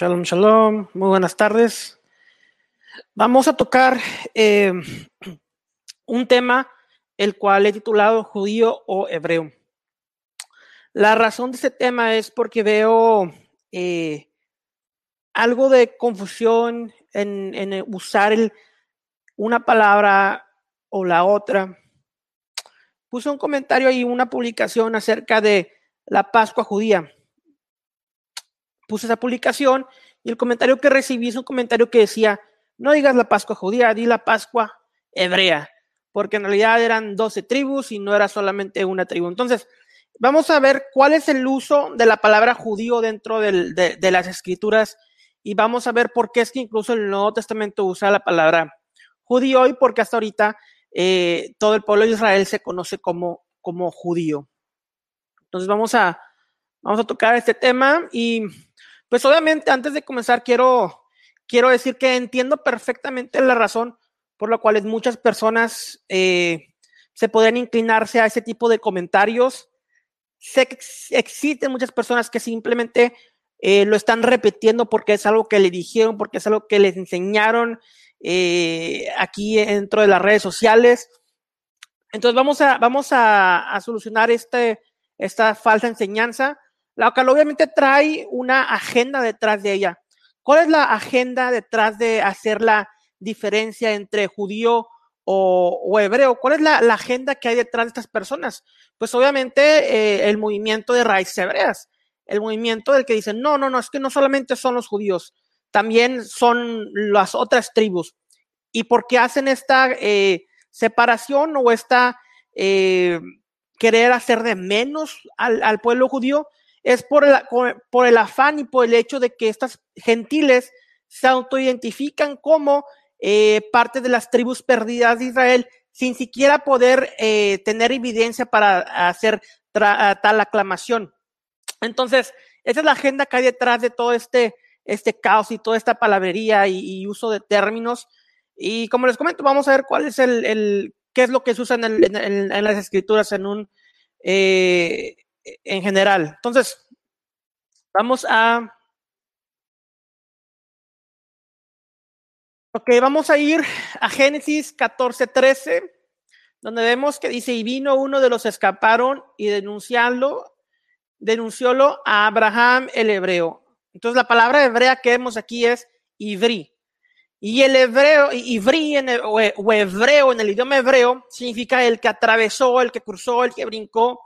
Shalom, shalom, muy buenas tardes. Vamos a tocar eh, un tema el cual he titulado judío o hebreo. La razón de este tema es porque veo eh, algo de confusión en, usar una palabra o la otra. Puse un comentario ahí, una publicación acerca de la Pascua judía puse esa publicación y el comentario que recibí es un comentario que decía, no digas la Pascua judía, di la Pascua hebrea, porque en realidad eran 12 tribus y no era solamente una tribu. Entonces, vamos a ver cuál es el uso de la palabra judío dentro de, las escrituras y vamos a ver por qué es que incluso el Nuevo Testamento usa la palabra judío y porque hasta ahorita eh, todo el pueblo de Israel se conoce como, como judío. Entonces vamos a, vamos a tocar este tema y pues obviamente antes de comenzar quiero, quiero decir que entiendo perfectamente la razón por la cual muchas personas eh, se pueden inclinarse a ese tipo de comentarios. Sé que existen muchas personas que simplemente eh, lo están repitiendo porque es algo que le dijeron, porque es algo que les enseñaron eh, aquí dentro de las redes sociales. Entonces vamos a, vamos a, a solucionar este, esta falsa enseñanza la cual obviamente trae una agenda detrás de ella. ¿Cuál es la agenda detrás de hacer la diferencia entre judío o, o hebreo? ¿Cuál es la, la, agenda que hay detrás de estas personas? Pues obviamente eh, el movimiento de raíces hebreas, el movimiento del que dicen, no, no, no, es que no solamente son los judíos, también son las otras tribus. ¿Y por qué hacen esta eh, separación o esta eh, querer hacer de menos al, al pueblo judío? Es por el, por el afán y por el hecho de que estas gentiles se autoidentifican como eh, parte de las tribus perdidas de Israel sin siquiera poder eh, tener evidencia para hacer tal aclamación. Entonces, esa es la agenda que hay detrás de todo este, este caos y toda esta palabrería y, uso de términos. Y como les comento, vamos a ver cuál es el, qué es lo que se usa en las escrituras en un, eh, en general. Entonces, vamos a... Ok, vamos a ir a Génesis 14, 13, donde vemos que dice, y vino uno de los escaparon y denunciarlo, denunciólo a Abraham el hebreo. Entonces la palabra hebrea que vemos aquí es Ivri. Y el hebreo, el, o, hebreo en el idioma hebreo significa el que atravesó, el que cruzó, el que brincó.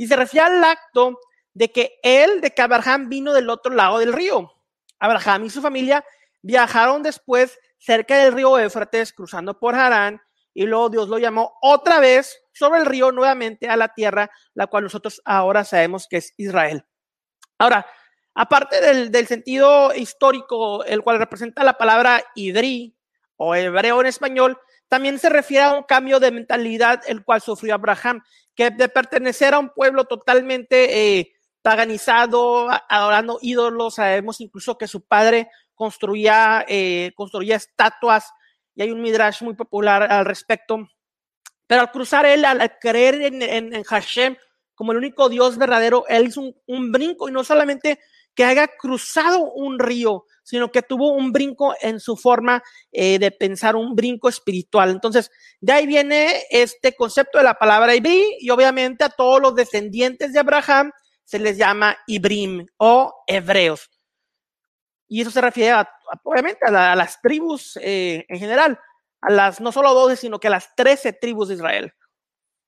Y se refiere al acto de que él, de que Abraham vino del otro lado del río. Abraham y su familia viajaron después cerca del río Éfrates, cruzando por Harán, y luego Dios lo llamó otra vez sobre el río nuevamente a la tierra, la cual nosotros ahora sabemos que es Israel. Ahora, aparte del, del sentido histórico, el cual representa la palabra idri o hebreo en español, también se refiere a un cambio de mentalidad el cual sufrió Abraham, que de pertenecer a un pueblo totalmente eh, paganizado, adorando ídolos, sabemos incluso que su padre construía, eh, construía estatuas, y hay un midrash muy popular al respecto. Pero al cruzar él, al creer en, en, en Hashem como el único Dios verdadero, él hizo un, un brinco y no solamente que haya cruzado un río, sino que tuvo un brinco en su forma eh, de pensar, un brinco espiritual. Entonces, de ahí viene este concepto de la palabra Ibrí y obviamente a todos los descendientes de Abraham se les llama Ibrim o hebreos. Y eso se refiere a, obviamente a las tribus eh, en general, a las no solo 12, sino que a las 13 tribus de Israel.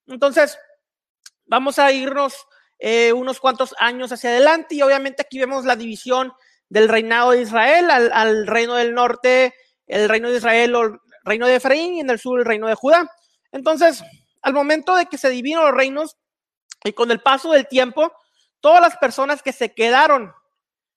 Entonces, vamos a irnos eh, unos cuantos años hacia adelante y obviamente aquí vemos la división del reinado de Israel al, reino del norte, el reino de Israel o el reino de Efraín y en el sur el reino de Judá. Entonces, al momento de que se dividen los reinos y con el paso del tiempo, todas las personas que se quedaron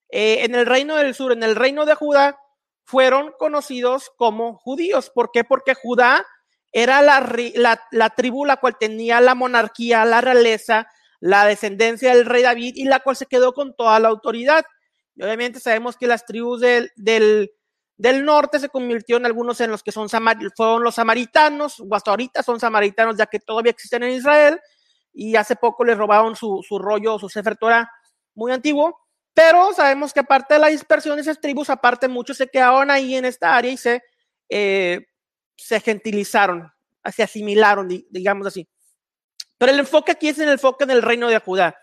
eh, en el reino del sur, en el reino de Judá, fueron conocidos como judíos. ¿Por qué? Porque Judá era la, la, la tribu la cual tenía la monarquía, la realeza, la descendencia del rey David y la cual se quedó con toda la autoridad. Y obviamente sabemos que las tribus del, del, del norte se convirtieron algunos en los que son fueron los samaritanos, o hasta ahorita son samaritanos, ya que todavía existen en Israel, y hace poco les robaron su, su rollo, su Sefer Torah muy antiguo. Pero sabemos que aparte de la dispersión de esas tribus, aparte muchos se quedaron ahí en esta área y se, eh, se gentilizaron, se asimilaron, digamos así. Pero el enfoque aquí es en el enfoque del reino de Judá.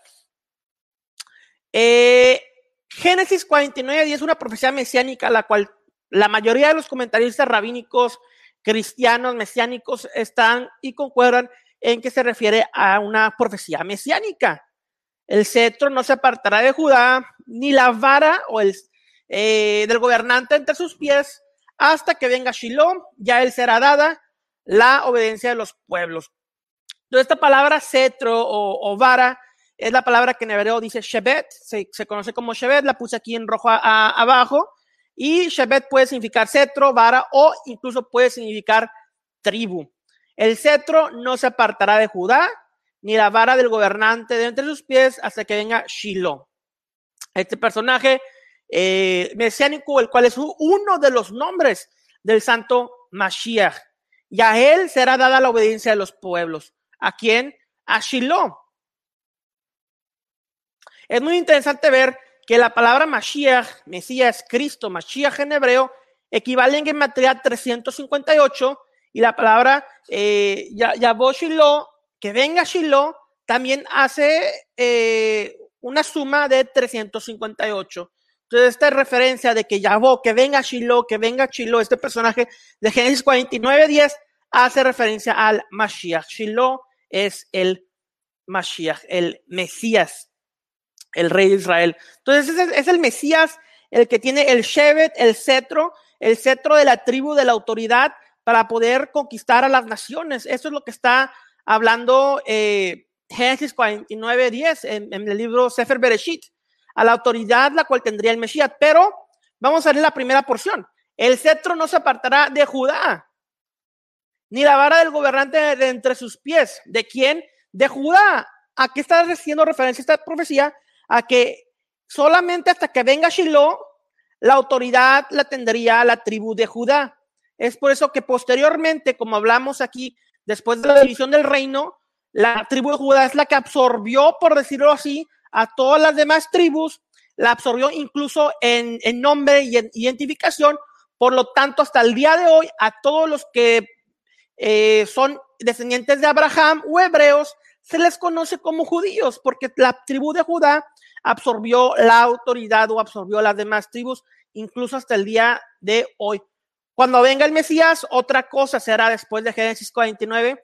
Eh, Génesis 49 es una profecía mesiánica, la cual la mayoría de los comentaristas rabínicos cristianos mesiánicos están y concuerdan en que se refiere a una profecía mesiánica. El cetro no se apartará de Judá, ni la vara o el eh, del gobernante entre sus pies, hasta que venga Shiloh, ya él será dada la obediencia de los pueblos. Entonces, esta palabra cetro o, vara es la palabra que en hebreo dice Shebet, se, conoce como Shebet, la puse aquí en rojo abajo, y Shebet puede significar cetro, vara o incluso puede significar tribu. El cetro no se apartará de Judá, ni la vara del gobernante de entre sus pies hasta que venga Shiloh. Este personaje eh, mesiánico, el cual es uno de los nombres del santo Mashiach. Y a él será dada la obediencia de los pueblos. ¿A quién? A Shiloh. Es muy interesante ver que la palabra Mashiach, Mesías, Cristo, Mashiach en hebreo, equivale en gematría 358 y la palabra eh, Shiloh, que venga Shiloh, también hace eh, una suma de 358. Entonces, esta referencia de que Yahweh, que venga Shiloh, que venga Shiloh, este personaje de Génesis 49, 10, hace referencia al Mashiach. Shiloh es el Mashiach, el Mesías el rey de Israel. Entonces es, el Mesías el que tiene el Shevet, el cetro, el cetro de la tribu, de la autoridad para poder conquistar a las naciones. Eso es lo que está hablando eh, Génesis 49, 10 en, el libro Sefer Bereshit, a la autoridad la cual tendría el Mesías. Pero vamos a ver la primera porción. El cetro no se apartará de Judá, ni la vara del gobernante de entre sus pies. ¿De quién? De Judá. ¿A qué está haciendo referencia esta profecía? a que solamente hasta que venga Shiloh, la autoridad la tendría la tribu de Judá. Es por eso que posteriormente, como hablamos aquí, después de la división del reino, la tribu de Judá es la que absorbió, por decirlo así, a todas las demás tribus, la absorbió incluso en, nombre y en identificación. Por lo tanto, hasta el día de hoy, a todos los que eh, son descendientes de Abraham o hebreos, se les conoce como judíos, porque la tribu de Judá absorbió la autoridad o absorbió las demás tribus, incluso hasta el día de hoy. Cuando venga el Mesías, otra cosa será después de Génesis 49.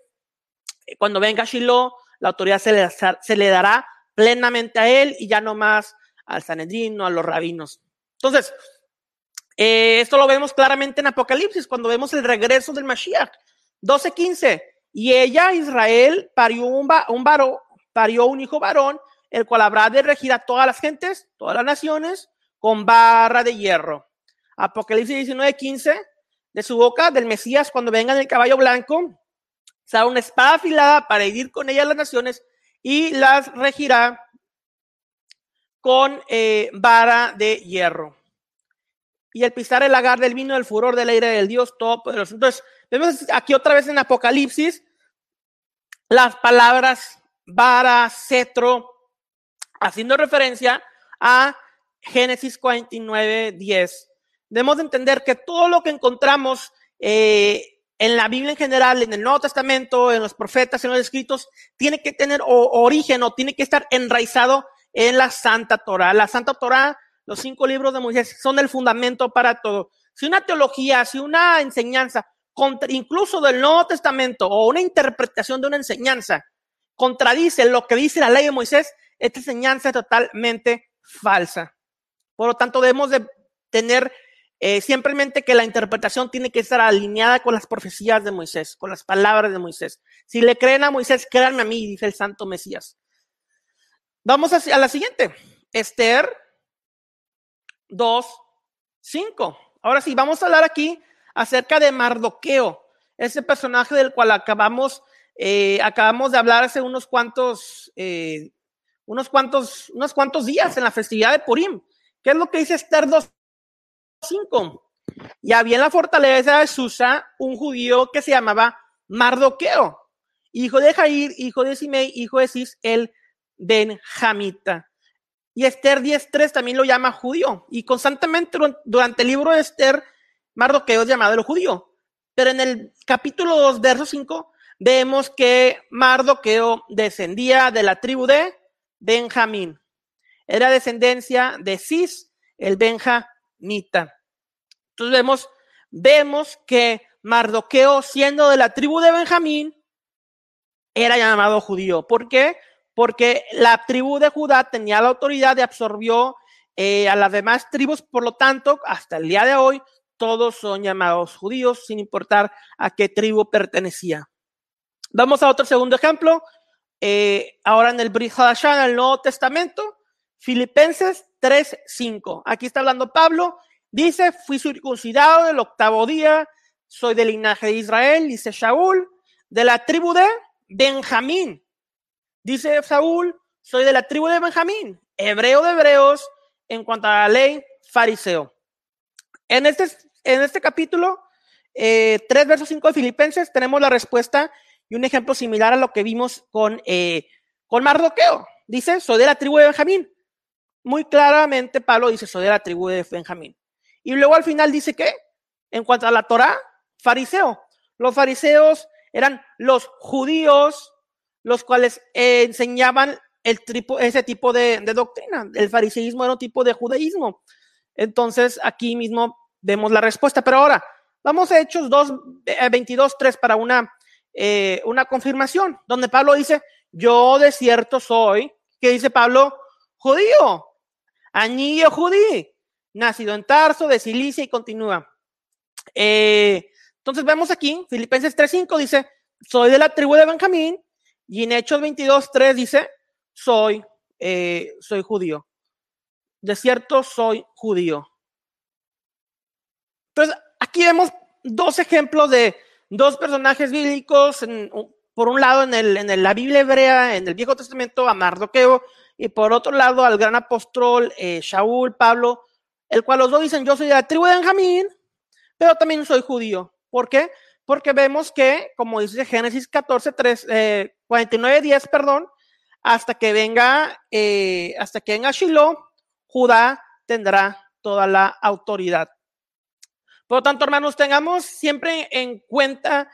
Eh, cuando venga Shiloh, la autoridad se le, dará plenamente a él y ya no más al Sanedrino, a los rabinos. Entonces, eh, esto lo vemos claramente en Apocalipsis, cuando vemos el regreso del Mashiach. 12:15. Y ella, Israel, parió un, varón, parió un hijo varón, el cual habrá de regir a todas las gentes, todas las naciones, con barra de hierro. Apocalipsis 19, 15, de su boca, del Mesías, cuando venga en el caballo blanco, será una espada afilada para herir con ella las naciones y las regirá con eh, vara de hierro. Y el pisar el lagar del vino, el furor del aire del Dios Todopoderoso. Entonces, Vemos aquí otra vez en Apocalipsis las palabras vara, cetro, haciendo referencia a Génesis 49, 10. Debemos de entender que todo lo que encontramos eh, en la Biblia en general, en el Nuevo Testamento, en los profetas, en los escritos, tiene que tener origen o tiene que estar enraizado en la Santa Torah. La Santa Torah, los cinco libros de Moisés, son el fundamento para todo. Si una teología, si una enseñanza incluso del Nuevo Testamento o una interpretación de una enseñanza contradice lo que dice la ley de Moisés, esta enseñanza es totalmente falsa. Por lo tanto, debemos de tener eh, simplemente que la interpretación tiene que estar alineada con las profecías de Moisés, con las palabras de Moisés. Si le creen a Moisés, créanme a mí, dice el santo Mesías. Vamos a, a la siguiente. Esther 2, 5. Ahora sí, vamos a hablar aquí acerca de Mardoqueo, ese personaje del cual acabamos, eh, acabamos de hablar hace unos cuantos, eh, unos cuantos, unos cuantos días en la festividad de Purim. ¿Qué es lo que dice Esther 2.5? Y había en la fortaleza de Susa un judío que se llamaba Mardoqueo, hijo de Jair, hijo de Simei, hijo de Cis, el Benjamita. Y Esther 10.3 también lo llama judío. Y constantemente durante el libro de Esther, Mardoqueo es llamado el judío. Pero en el capítulo 2, verso 5, vemos que Mardoqueo descendía de la tribu de Benjamín. Era descendencia de Cis, el benjamita. Entonces vemos, vemos que Mardoqueo, siendo de la tribu de Benjamín, era llamado judío. ¿Por qué? Porque la tribu de Judá tenía la autoridad y absorbió eh, a las demás tribus, por lo tanto, hasta el día de hoy, todos son llamados judíos, sin importar a qué tribu pertenecía. Vamos a otro segundo ejemplo. Eh, ahora en el Brit en el Nuevo Testamento, Filipenses 3:5. Aquí está hablando Pablo. Dice: Fui circuncidado del octavo día, soy del linaje de Israel, dice Shaul, de la tribu de Benjamín. Dice Saúl, soy de la tribu de Benjamín, hebreo de hebreos, en cuanto a la ley, fariseo. En este, en este capítulo, eh, 3 versos 5 de Filipenses, tenemos la respuesta y un ejemplo similar a lo que vimos con, eh, con Mardoqueo. Dice, soy de la tribu de Benjamín. Muy claramente Pablo dice, soy de la tribu de Benjamín. Y luego al final dice que, en cuanto a la Torah, fariseo. Los fariseos eran los judíos los cuales eh, enseñaban el ese tipo de, doctrina. El fariseísmo era un tipo de judaísmo. Entonces, aquí mismo vemos la respuesta. Pero ahora, vamos a Hechos 2, 22, 3 para una, eh, una confirmación, donde Pablo dice, yo de cierto soy, que dice Pablo, judío, anillo judío, nacido en Tarso, de Cilicia y continúa. Eh, entonces vemos aquí, Filipenses 3.5 dice, soy de la tribu de Benjamín, y en Hechos 22.3 dice, soy, eh, soy judío. De cierto, soy judío. Entonces, aquí vemos dos ejemplos de dos personajes bíblicos. por un lado, en, el, en la Biblia hebrea, en el Viejo Testamento, a Mardoqueo, y por otro lado, al gran apóstol eh, Shaul, Pablo, el cual los dos dicen, yo soy de la tribu de Benjamín, pero también soy judío. ¿Por qué? Porque vemos que, como dice Génesis 14, 3, eh, 49, 10, perdón, hasta que venga, eh, hasta que venga Shiloh, Judá tendrá toda la autoridad. Por lo tanto, hermanos, tengamos siempre en cuenta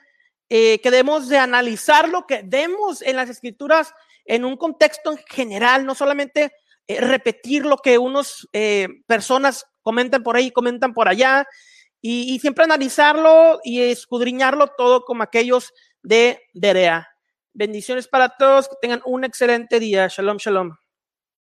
eh, que debemos de analizar lo que vemos en las escrituras en un contexto en general, no solamente eh, repetir lo que unos personas comentan por ahí, comentan por allá, y, siempre analizarlo y escudriñarlo todo como aquellos de Derea. Bendiciones para todos, que tengan un excelente día. Shalom, shalom.